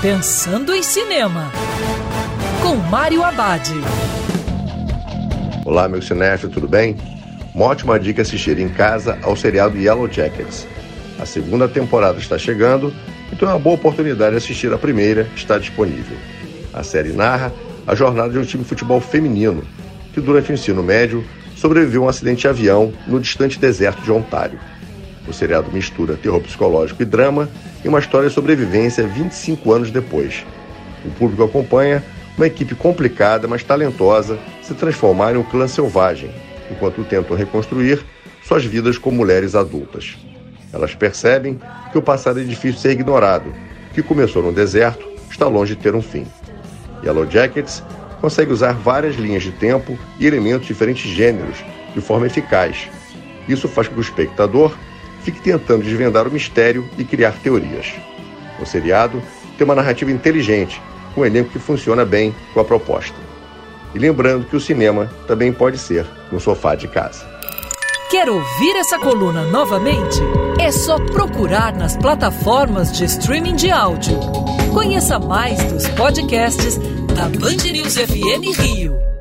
Pensando em Cinema, com Mário Abad. Olá, meu cinéfilo, tudo bem? Uma ótima dica assistir em casa ao seriado Yellow Jackets. A segunda temporada está chegando, então é uma boa oportunidade de assistir a primeira, está disponível. A série narra a jornada de um time de futebol feminino que, durante o ensino médio, sobreviveu a um acidente de avião no distante deserto de Ontário. O seriado mistura terror psicológico e drama em uma história de sobrevivência 25 anos depois. O público acompanha uma equipe complicada, mas talentosa, se transformar em um clã selvagem, enquanto tentam reconstruir suas vidas como mulheres adultas. Elas percebem que o passado é difícil ser ignorado, que começou no deserto está longe de ter um fim. Yellow Jackets consegue usar várias linhas de tempo e elementos de diferentes gêneros de forma eficaz. Isso faz com que o espectador fique tentando desvendar o mistério e criar teorias. O seriado tem uma narrativa inteligente, com um elenco que funciona bem com a proposta. E lembrando que o cinema também pode ser no sofá de casa. Quer ouvir essa coluna novamente? É só procurar nas plataformas de streaming de áudio. Conheça mais dos podcasts da Band News FM Rio.